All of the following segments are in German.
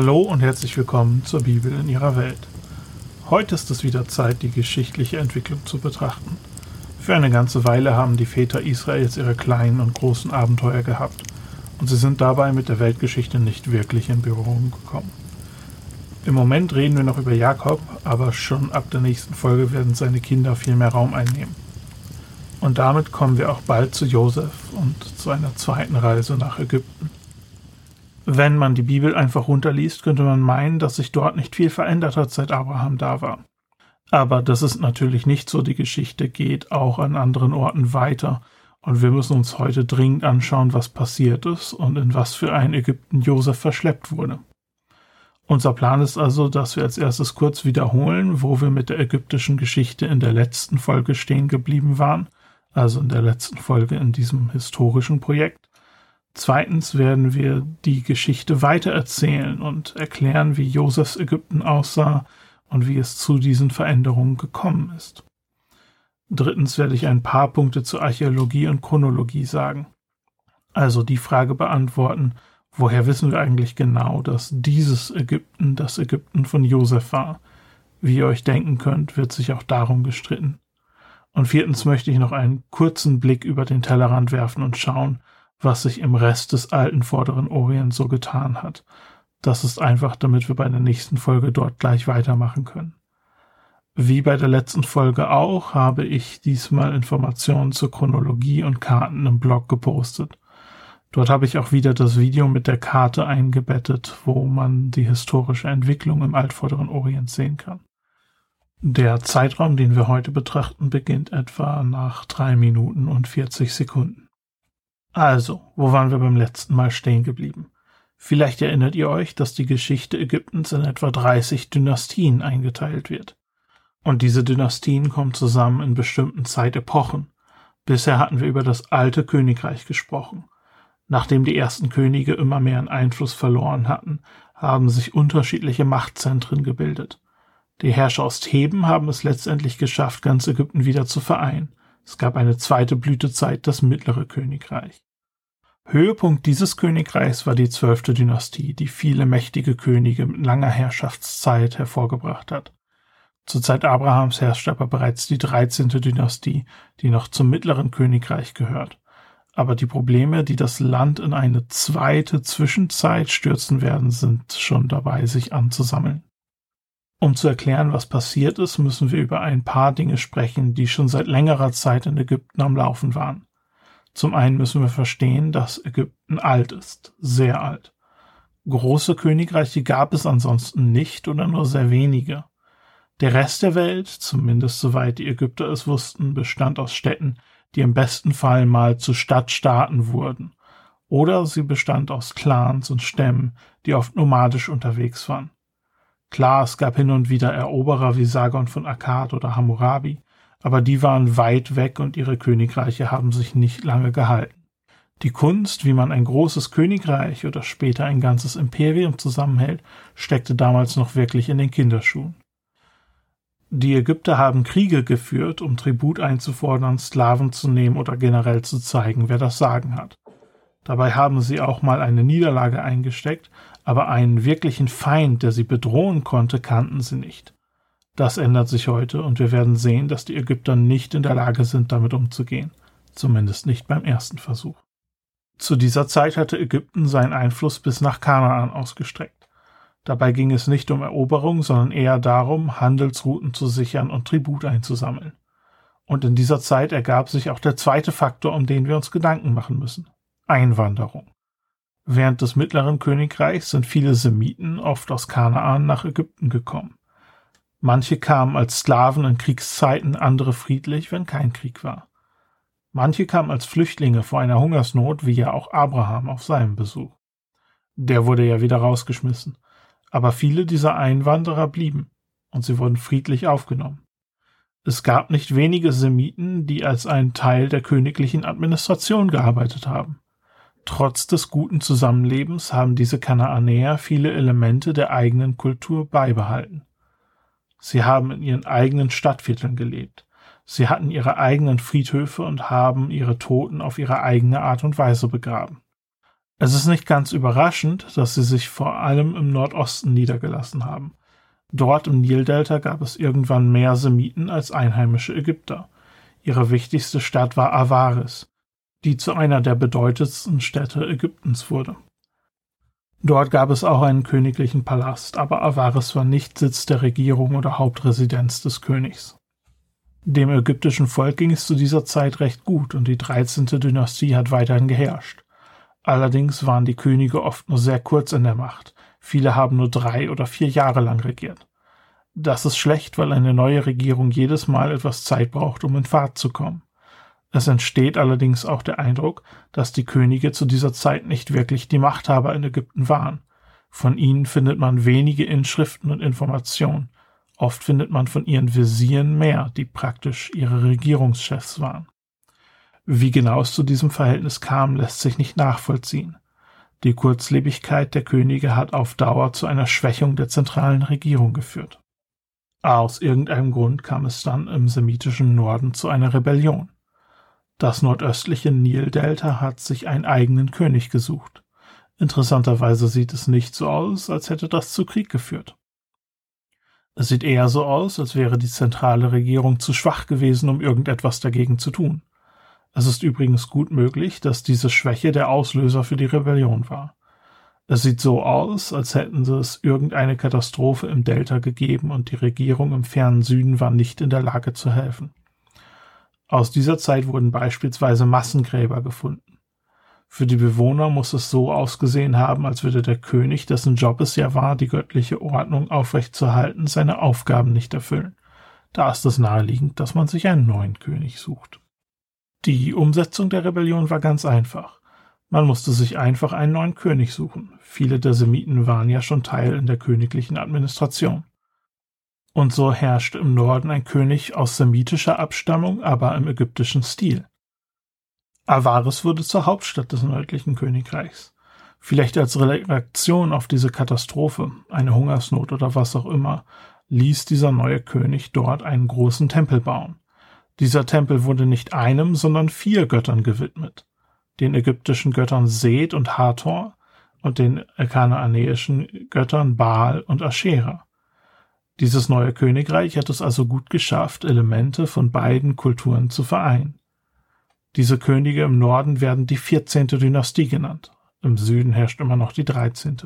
Hallo und herzlich willkommen zur Bibel in ihrer Welt. Heute ist es wieder Zeit, die geschichtliche Entwicklung zu betrachten. Für eine ganze Weile haben die Väter Israels ihre kleinen und großen Abenteuer gehabt und sie sind dabei mit der Weltgeschichte nicht wirklich in Berührung gekommen. Im Moment reden wir noch über Jakob, aber schon ab der nächsten Folge werden seine Kinder viel mehr Raum einnehmen. Und damit kommen wir auch bald zu Josef und zu einer zweiten Reise nach Ägypten. Wenn man die Bibel einfach runterliest, könnte man meinen, dass sich dort nicht viel verändert hat, seit Abraham da war. Aber das ist natürlich nicht so. Die Geschichte geht auch an anderen Orten weiter. Und wir müssen uns heute dringend anschauen, was passiert ist und in was für ein Ägypten Josef verschleppt wurde. Unser Plan ist also, dass wir als erstes kurz wiederholen, wo wir mit der ägyptischen Geschichte in der letzten Folge stehen geblieben waren, also in der letzten Folge in diesem historischen Projekt. Zweitens werden wir die Geschichte weitererzählen und erklären, wie Josefs Ägypten aussah und wie es zu diesen Veränderungen gekommen ist. Drittens werde ich ein paar Punkte zur Archäologie und Chronologie sagen. Also die Frage beantworten, woher wissen wir eigentlich genau, dass dieses Ägypten das Ägypten von Josef war? Wie ihr euch denken könnt, wird sich auch darum gestritten. Und viertens möchte ich noch einen kurzen Blick über den Tellerrand werfen und schauen, was sich im Rest des alten Vorderen Orient so getan hat. Das ist einfach, damit wir bei der nächsten Folge dort gleich weitermachen können. Wie bei der letzten Folge auch, habe ich diesmal Informationen zur Chronologie und Karten im Blog gepostet. Dort habe ich auch wieder das Video mit der Karte eingebettet, wo man die historische Entwicklung im Altvorderen Orient sehen kann. Der Zeitraum, den wir heute betrachten, beginnt etwa nach drei Minuten und 40 Sekunden. Also, wo waren wir beim letzten Mal stehen geblieben? Vielleicht erinnert ihr euch, dass die Geschichte Ägyptens in etwa 30 Dynastien eingeteilt wird. Und diese Dynastien kommen zusammen in bestimmten Zeitepochen. Bisher hatten wir über das alte Königreich gesprochen. Nachdem die ersten Könige immer mehr an Einfluss verloren hatten, haben sich unterschiedliche Machtzentren gebildet. Die Herrscher aus Theben haben es letztendlich geschafft, ganz Ägypten wieder zu vereinen. Es gab eine zweite Blütezeit, das mittlere Königreich. Höhepunkt dieses Königreichs war die zwölfte Dynastie, die viele mächtige Könige mit langer Herrschaftszeit hervorgebracht hat. Zur Zeit Abrahams herrschte aber bereits die dreizehnte Dynastie, die noch zum mittleren Königreich gehört. Aber die Probleme, die das Land in eine zweite Zwischenzeit stürzen werden, sind schon dabei, sich anzusammeln. Um zu erklären, was passiert ist, müssen wir über ein paar Dinge sprechen, die schon seit längerer Zeit in Ägypten am Laufen waren. Zum einen müssen wir verstehen, dass Ägypten alt ist, sehr alt. Große Königreiche gab es ansonsten nicht oder nur sehr wenige. Der Rest der Welt, zumindest soweit die Ägypter es wussten, bestand aus Städten, die im besten Fall mal zu Stadtstaaten wurden. Oder sie bestand aus Clans und Stämmen, die oft nomadisch unterwegs waren. Klar, es gab hin und wieder Eroberer wie Sargon von Akkad oder Hammurabi, aber die waren weit weg und ihre Königreiche haben sich nicht lange gehalten. Die Kunst, wie man ein großes Königreich oder später ein ganzes Imperium zusammenhält, steckte damals noch wirklich in den Kinderschuhen. Die Ägypter haben Kriege geführt, um Tribut einzufordern, Sklaven zu nehmen oder generell zu zeigen, wer das Sagen hat. Dabei haben sie auch mal eine Niederlage eingesteckt, aber einen wirklichen Feind, der sie bedrohen konnte, kannten sie nicht. Das ändert sich heute und wir werden sehen, dass die Ägypter nicht in der Lage sind, damit umzugehen, zumindest nicht beim ersten Versuch. Zu dieser Zeit hatte Ägypten seinen Einfluss bis nach Kanaan ausgestreckt. Dabei ging es nicht um Eroberung, sondern eher darum, Handelsrouten zu sichern und Tribut einzusammeln. Und in dieser Zeit ergab sich auch der zweite Faktor, um den wir uns Gedanken machen müssen. Einwanderung. Während des Mittleren Königreichs sind viele Semiten oft aus Kanaan nach Ägypten gekommen. Manche kamen als Sklaven in Kriegszeiten, andere friedlich, wenn kein Krieg war. Manche kamen als Flüchtlinge vor einer Hungersnot, wie ja auch Abraham auf seinem Besuch. Der wurde ja wieder rausgeschmissen. Aber viele dieser Einwanderer blieben und sie wurden friedlich aufgenommen. Es gab nicht wenige Semiten, die als ein Teil der königlichen Administration gearbeitet haben. Trotz des guten Zusammenlebens haben diese Kanaanäer viele Elemente der eigenen Kultur beibehalten. Sie haben in ihren eigenen Stadtvierteln gelebt. Sie hatten ihre eigenen Friedhöfe und haben ihre Toten auf ihre eigene Art und Weise begraben. Es ist nicht ganz überraschend, dass sie sich vor allem im Nordosten niedergelassen haben. Dort im Nildelta gab es irgendwann mehr Semiten als einheimische Ägypter. Ihre wichtigste Stadt war Avaris, die zu einer der bedeutendsten Städte Ägyptens wurde. Dort gab es auch einen königlichen Palast, aber Avaris war nicht Sitz der Regierung oder Hauptresidenz des Königs. Dem ägyptischen Volk ging es zu dieser Zeit recht gut und die 13. Dynastie hat weiterhin geherrscht. Allerdings waren die Könige oft nur sehr kurz in der Macht, viele haben nur drei oder vier Jahre lang regiert. Das ist schlecht, weil eine neue Regierung jedes Mal etwas Zeit braucht, um in Fahrt zu kommen. Es entsteht allerdings auch der Eindruck, dass die Könige zu dieser Zeit nicht wirklich die Machthaber in Ägypten waren. Von ihnen findet man wenige Inschriften und Informationen. Oft findet man von ihren Visieren mehr, die praktisch ihre Regierungschefs waren. Wie genau es zu diesem Verhältnis kam, lässt sich nicht nachvollziehen. Die Kurzlebigkeit der Könige hat auf Dauer zu einer Schwächung der zentralen Regierung geführt. Aus irgendeinem Grund kam es dann im semitischen Norden zu einer Rebellion. Das nordöstliche Nildelta hat sich einen eigenen König gesucht. Interessanterweise sieht es nicht so aus, als hätte das zu Krieg geführt. Es sieht eher so aus, als wäre die zentrale Regierung zu schwach gewesen, um irgendetwas dagegen zu tun. Es ist übrigens gut möglich, dass diese Schwäche der Auslöser für die Rebellion war. Es sieht so aus, als hätten es irgendeine Katastrophe im Delta gegeben und die Regierung im fernen Süden war nicht in der Lage zu helfen. Aus dieser Zeit wurden beispielsweise Massengräber gefunden. Für die Bewohner muss es so ausgesehen haben, als würde der König, dessen Job es ja war, die göttliche Ordnung aufrechtzuerhalten, seine Aufgaben nicht erfüllen. Da ist es naheliegend, dass man sich einen neuen König sucht. Die Umsetzung der Rebellion war ganz einfach. Man musste sich einfach einen neuen König suchen. Viele der Semiten waren ja schon Teil in der königlichen Administration. Und so herrschte im Norden ein König aus semitischer Abstammung, aber im ägyptischen Stil. Avaris wurde zur Hauptstadt des nördlichen Königreichs. Vielleicht als Reaktion auf diese Katastrophe, eine Hungersnot oder was auch immer, ließ dieser neue König dort einen großen Tempel bauen. Dieser Tempel wurde nicht einem, sondern vier Göttern gewidmet. Den ägyptischen Göttern Seth und Hathor und den kanaanäischen Göttern Baal und Aschera. Dieses neue Königreich hat es also gut geschafft, Elemente von beiden Kulturen zu vereinen. Diese Könige im Norden werden die 14. Dynastie genannt. Im Süden herrscht immer noch die 13.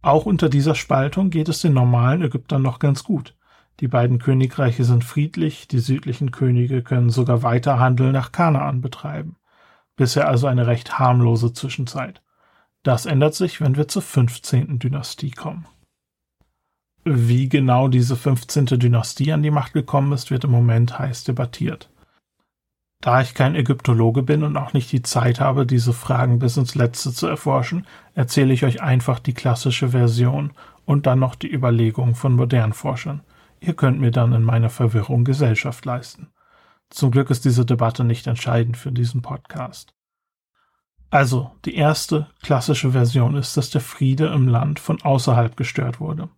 Auch unter dieser Spaltung geht es den normalen Ägyptern noch ganz gut. Die beiden Königreiche sind friedlich, die südlichen Könige können sogar weiter Handel nach Kanaan betreiben. Bisher also eine recht harmlose Zwischenzeit. Das ändert sich, wenn wir zur 15. Dynastie kommen. Wie genau diese 15. Dynastie an die Macht gekommen ist, wird im Moment heiß debattiert. Da ich kein Ägyptologe bin und auch nicht die Zeit habe, diese Fragen bis ins Letzte zu erforschen, erzähle ich euch einfach die klassische Version und dann noch die Überlegungen von modernen Forschern. Ihr könnt mir dann in meiner Verwirrung Gesellschaft leisten. Zum Glück ist diese Debatte nicht entscheidend für diesen Podcast. Also, die erste klassische Version ist, dass der Friede im Land von außerhalb gestört wurde.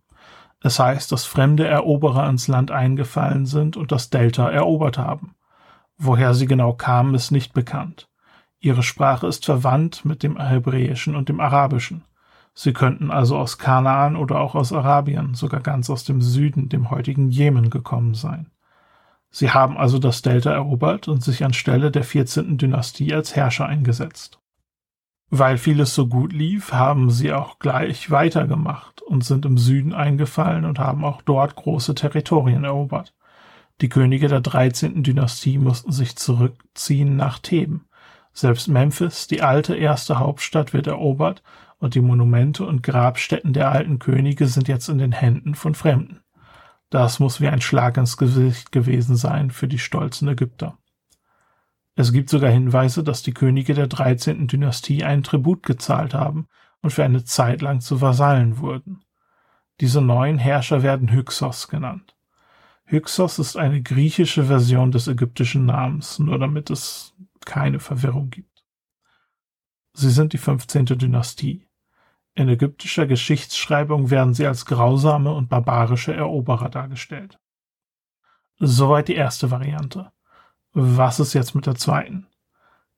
Es heißt, dass fremde Eroberer ins Land eingefallen sind und das Delta erobert haben. Woher sie genau kamen, ist nicht bekannt. Ihre Sprache ist verwandt mit dem Hebräischen und dem Arabischen. Sie könnten also aus Kanaan oder auch aus Arabien, sogar ganz aus dem Süden, dem heutigen Jemen gekommen sein. Sie haben also das Delta erobert und sich anstelle der 14. Dynastie als Herrscher eingesetzt. Weil vieles so gut lief, haben sie auch gleich weitergemacht und sind im Süden eingefallen und haben auch dort große Territorien erobert. Die Könige der 13. Dynastie mussten sich zurückziehen nach Theben. Selbst Memphis, die alte erste Hauptstadt, wird erobert und die Monumente und Grabstätten der alten Könige sind jetzt in den Händen von Fremden. Das muss wie ein Schlag ins Gesicht gewesen sein für die stolzen Ägypter. Es gibt sogar Hinweise, dass die Könige der 13. Dynastie einen Tribut gezahlt haben und für eine Zeit lang zu Vasallen wurden. Diese neuen Herrscher werden Hyksos genannt. Hyksos ist eine griechische Version des ägyptischen Namens, nur damit es keine Verwirrung gibt. Sie sind die 15. Dynastie. In ägyptischer Geschichtsschreibung werden sie als grausame und barbarische Eroberer dargestellt. Soweit die erste Variante. Was ist jetzt mit der zweiten?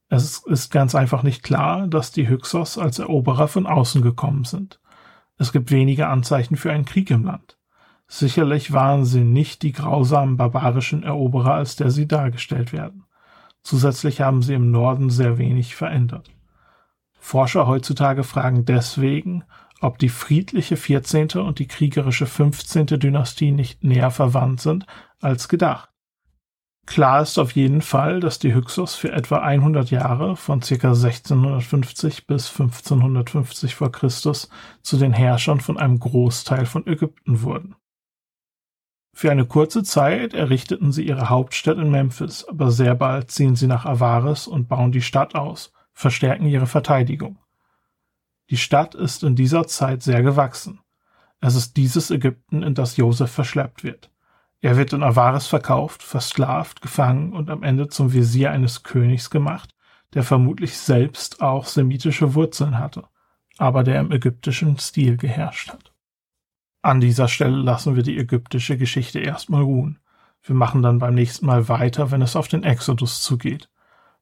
Es ist ganz einfach nicht klar, dass die Hyksos als Eroberer von außen gekommen sind. Es gibt wenige Anzeichen für einen Krieg im Land. Sicherlich waren sie nicht die grausamen barbarischen Eroberer, als der sie dargestellt werden. Zusätzlich haben sie im Norden sehr wenig verändert. Forscher heutzutage fragen deswegen, ob die friedliche 14. und die kriegerische 15. Dynastie nicht näher verwandt sind als gedacht. Klar ist auf jeden Fall, dass die Hyksos für etwa 100 Jahre von ca. 1650 bis 1550 vor Christus zu den Herrschern von einem Großteil von Ägypten wurden. Für eine kurze Zeit errichteten sie ihre Hauptstadt in Memphis, aber sehr bald ziehen sie nach Avaris und bauen die Stadt aus, verstärken ihre Verteidigung. Die Stadt ist in dieser Zeit sehr gewachsen. Es ist dieses Ägypten, in das Josef verschleppt wird. Er wird in Avaris verkauft, versklavt, gefangen und am Ende zum Visier eines Königs gemacht, der vermutlich selbst auch semitische Wurzeln hatte, aber der im ägyptischen Stil geherrscht hat. An dieser Stelle lassen wir die ägyptische Geschichte erstmal ruhen. Wir machen dann beim nächsten Mal weiter, wenn es auf den Exodus zugeht.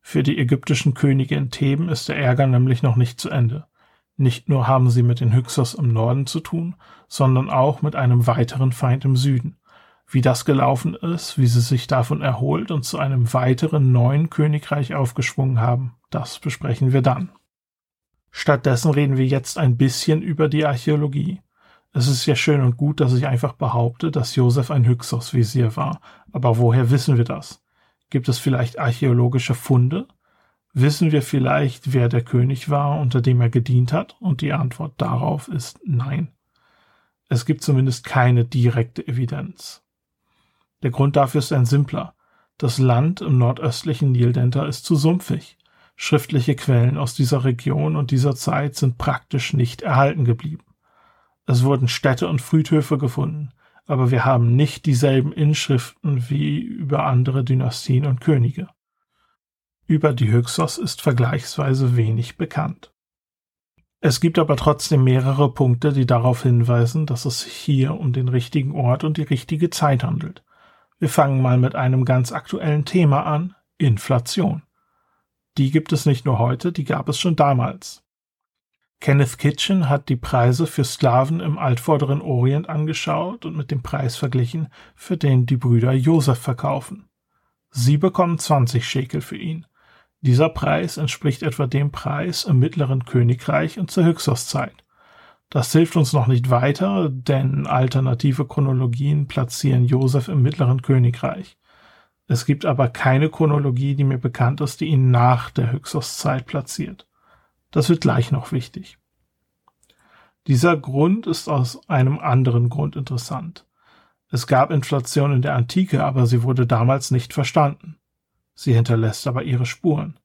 Für die ägyptischen Könige in Theben ist der Ärger nämlich noch nicht zu Ende. Nicht nur haben sie mit den Hyksos im Norden zu tun, sondern auch mit einem weiteren Feind im Süden. Wie das gelaufen ist, wie sie sich davon erholt und zu einem weiteren neuen Königreich aufgeschwungen haben, das besprechen wir dann. Stattdessen reden wir jetzt ein bisschen über die Archäologie. Es ist ja schön und gut, dass ich einfach behaupte, dass Josef ein Hyksos-Visier war. Aber woher wissen wir das? Gibt es vielleicht archäologische Funde? Wissen wir vielleicht, wer der König war, unter dem er gedient hat? Und die Antwort darauf ist nein. Es gibt zumindest keine direkte Evidenz. Der Grund dafür ist ein simpler. Das Land im nordöstlichen Nildelta ist zu sumpfig. Schriftliche Quellen aus dieser Region und dieser Zeit sind praktisch nicht erhalten geblieben. Es wurden Städte und Friedhöfe gefunden, aber wir haben nicht dieselben Inschriften wie über andere Dynastien und Könige. Über die Hyksos ist vergleichsweise wenig bekannt. Es gibt aber trotzdem mehrere Punkte, die darauf hinweisen, dass es sich hier um den richtigen Ort und die richtige Zeit handelt. Wir fangen mal mit einem ganz aktuellen Thema an, Inflation. Die gibt es nicht nur heute, die gab es schon damals. Kenneth Kitchen hat die Preise für Sklaven im altvorderen Orient angeschaut und mit dem Preis verglichen, für den die Brüder Josef verkaufen. Sie bekommen 20 Schekel für ihn. Dieser Preis entspricht etwa dem Preis im mittleren Königreich und zur Hyksos-Zeit. Das hilft uns noch nicht weiter, denn alternative Chronologien platzieren Josef im mittleren Königreich. Es gibt aber keine Chronologie, die mir bekannt ist, die ihn nach der Hyksos-Zeit platziert. Das wird gleich noch wichtig. Dieser Grund ist aus einem anderen Grund interessant. Es gab Inflation in der Antike, aber sie wurde damals nicht verstanden. Sie hinterlässt aber ihre Spuren.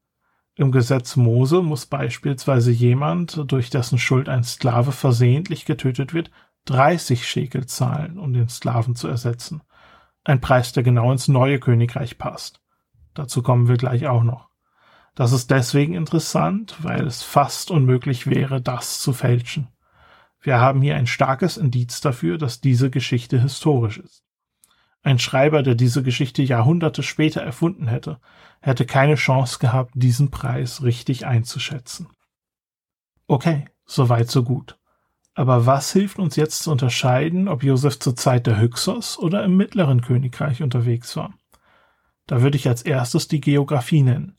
Im Gesetz Mose muss beispielsweise jemand, durch dessen Schuld ein Sklave versehentlich getötet wird, 30 Schekel zahlen, um den Sklaven zu ersetzen. Ein Preis, der genau ins neue Königreich passt. Dazu kommen wir gleich auch noch. Das ist deswegen interessant, weil es fast unmöglich wäre, das zu fälschen. Wir haben hier ein starkes Indiz dafür, dass diese Geschichte historisch ist. Ein Schreiber, der diese Geschichte Jahrhunderte später erfunden hätte, hätte keine Chance gehabt, diesen Preis richtig einzuschätzen. Okay, soweit so gut. Aber was hilft uns jetzt zu unterscheiden, ob Josef zur Zeit der Hyksos oder im mittleren Königreich unterwegs war? Da würde ich als erstes die Geografie nennen.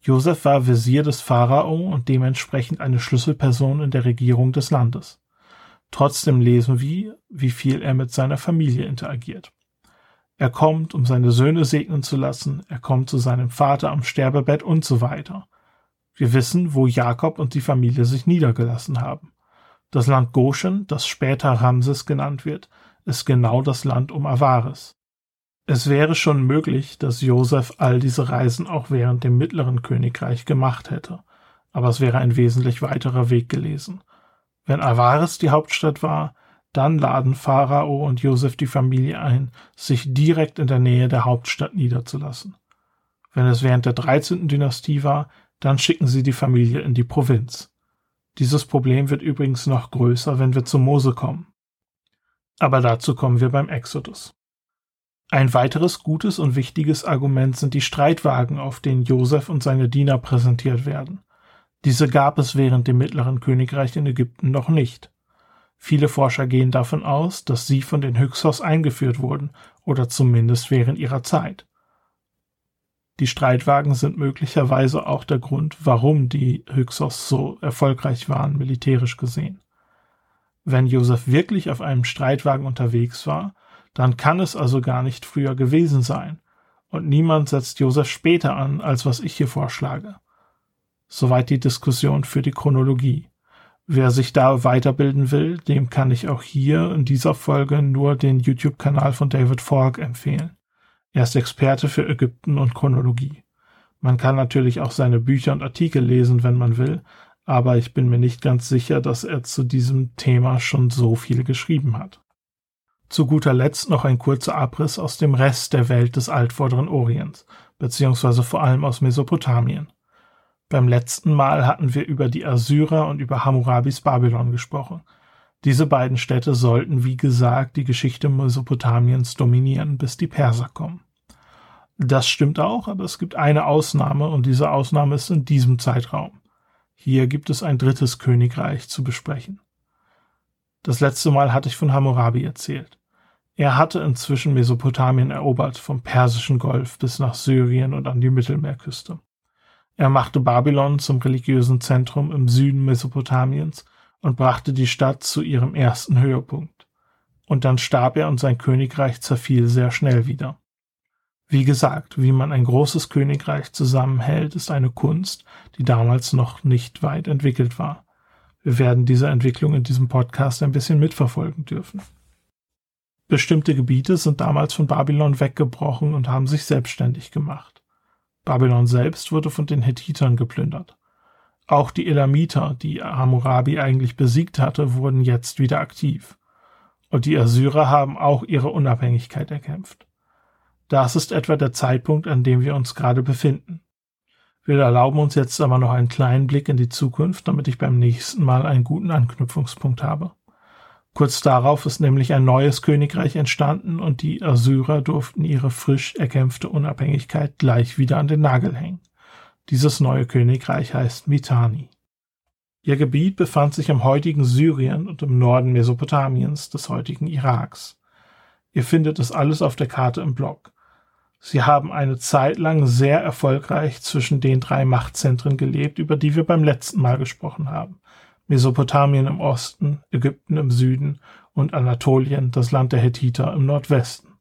Josef war Visier des Pharao und dementsprechend eine Schlüsselperson in der Regierung des Landes. Trotzdem lesen wir, wie viel er mit seiner Familie interagiert. Er kommt, um seine Söhne segnen zu lassen, er kommt zu seinem Vater am Sterbebett und so weiter. Wir wissen, wo Jakob und die Familie sich niedergelassen haben. Das Land Goshen, das später Ramses genannt wird, ist genau das Land um Avaris. Es wäre schon möglich, dass Josef all diese Reisen auch während dem mittleren Königreich gemacht hätte, aber es wäre ein wesentlich weiterer Weg gewesen. Wenn Avaris die Hauptstadt war, dann laden Pharao und Josef die Familie ein, sich direkt in der Nähe der Hauptstadt niederzulassen. Wenn es während der 13. Dynastie war, dann schicken sie die Familie in die Provinz. Dieses Problem wird übrigens noch größer, wenn wir zu Mose kommen. Aber dazu kommen wir beim Exodus. Ein weiteres gutes und wichtiges Argument sind die Streitwagen, auf denen Josef und seine Diener präsentiert werden. Diese gab es während dem Mittleren Königreich in Ägypten noch nicht. Viele Forscher gehen davon aus, dass sie von den Hyksos eingeführt wurden oder zumindest während ihrer Zeit. Die Streitwagen sind möglicherweise auch der Grund, warum die Hyksos so erfolgreich waren, militärisch gesehen. Wenn Josef wirklich auf einem Streitwagen unterwegs war, dann kann es also gar nicht früher gewesen sein, und niemand setzt Josef später an, als was ich hier vorschlage. Soweit die Diskussion für die Chronologie. Wer sich da weiterbilden will, dem kann ich auch hier in dieser Folge nur den YouTube-Kanal von David Falk empfehlen. Er ist Experte für Ägypten und Chronologie. Man kann natürlich auch seine Bücher und Artikel lesen, wenn man will, aber ich bin mir nicht ganz sicher, dass er zu diesem Thema schon so viel geschrieben hat. Zu guter Letzt noch ein kurzer Abriss aus dem Rest der Welt des Altvorderen Orients, beziehungsweise vor allem aus Mesopotamien. Beim letzten Mal hatten wir über die Assyrer und über Hammurabis Babylon gesprochen. Diese beiden Städte sollten, wie gesagt, die Geschichte Mesopotamiens dominieren, bis die Perser kommen. Das stimmt auch, aber es gibt eine Ausnahme und diese Ausnahme ist in diesem Zeitraum. Hier gibt es ein drittes Königreich zu besprechen. Das letzte Mal hatte ich von Hammurabi erzählt. Er hatte inzwischen Mesopotamien erobert, vom Persischen Golf bis nach Syrien und an die Mittelmeerküste. Er machte Babylon zum religiösen Zentrum im Süden Mesopotamiens und brachte die Stadt zu ihrem ersten Höhepunkt. Und dann starb er und sein Königreich zerfiel sehr schnell wieder. Wie gesagt, wie man ein großes Königreich zusammenhält, ist eine Kunst, die damals noch nicht weit entwickelt war. Wir werden diese Entwicklung in diesem Podcast ein bisschen mitverfolgen dürfen. Bestimmte Gebiete sind damals von Babylon weggebrochen und haben sich selbstständig gemacht. Babylon selbst wurde von den Hethitern geplündert. Auch die Elamiter, die Hammurabi eigentlich besiegt hatte, wurden jetzt wieder aktiv. Und die Assyrer haben auch ihre Unabhängigkeit erkämpft. Das ist etwa der Zeitpunkt, an dem wir uns gerade befinden. Wir erlauben uns jetzt aber noch einen kleinen Blick in die Zukunft, damit ich beim nächsten Mal einen guten Anknüpfungspunkt habe. Kurz darauf ist nämlich ein neues Königreich entstanden und die Assyrer durften ihre frisch erkämpfte Unabhängigkeit gleich wieder an den Nagel hängen. Dieses neue Königreich heißt Mitanni. Ihr Gebiet befand sich im heutigen Syrien und im Norden Mesopotamiens, des heutigen Iraks. Ihr findet es alles auf der Karte im Blog. Sie haben eine Zeit lang sehr erfolgreich zwischen den drei Machtzentren gelebt, über die wir beim letzten Mal gesprochen haben. Mesopotamien im Osten, Ägypten im Süden und Anatolien, das Land der Hethiter, im Nordwesten.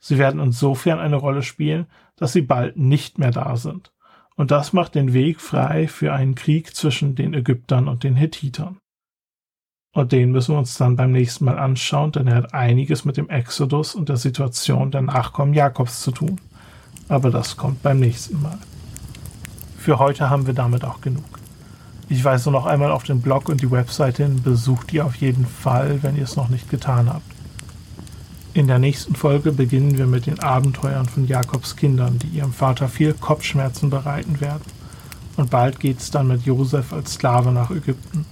Sie werden insofern eine Rolle spielen, dass sie bald nicht mehr da sind. Und das macht den Weg frei für einen Krieg zwischen den Ägyptern und den Hethitern. Und den müssen wir uns dann beim nächsten Mal anschauen, denn er hat einiges mit dem Exodus und der Situation der Nachkommen Jakobs zu tun. Aber das kommt beim nächsten Mal. Für heute haben wir damit auch genug. Ich weise noch einmal auf den Blog und die Webseite hin. Besucht die auf jeden Fall, wenn ihr es noch nicht getan habt. In der nächsten Folge beginnen wir mit den Abenteuern von Jakobs Kindern, die ihrem Vater viel Kopfschmerzen bereiten werden. Und bald geht's dann mit Josef als Sklave nach Ägypten.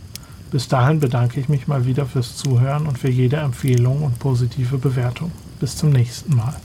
Bis dahin bedanke ich mich mal wieder fürs Zuhören und für jede Empfehlung und positive Bewertung. Bis zum nächsten Mal.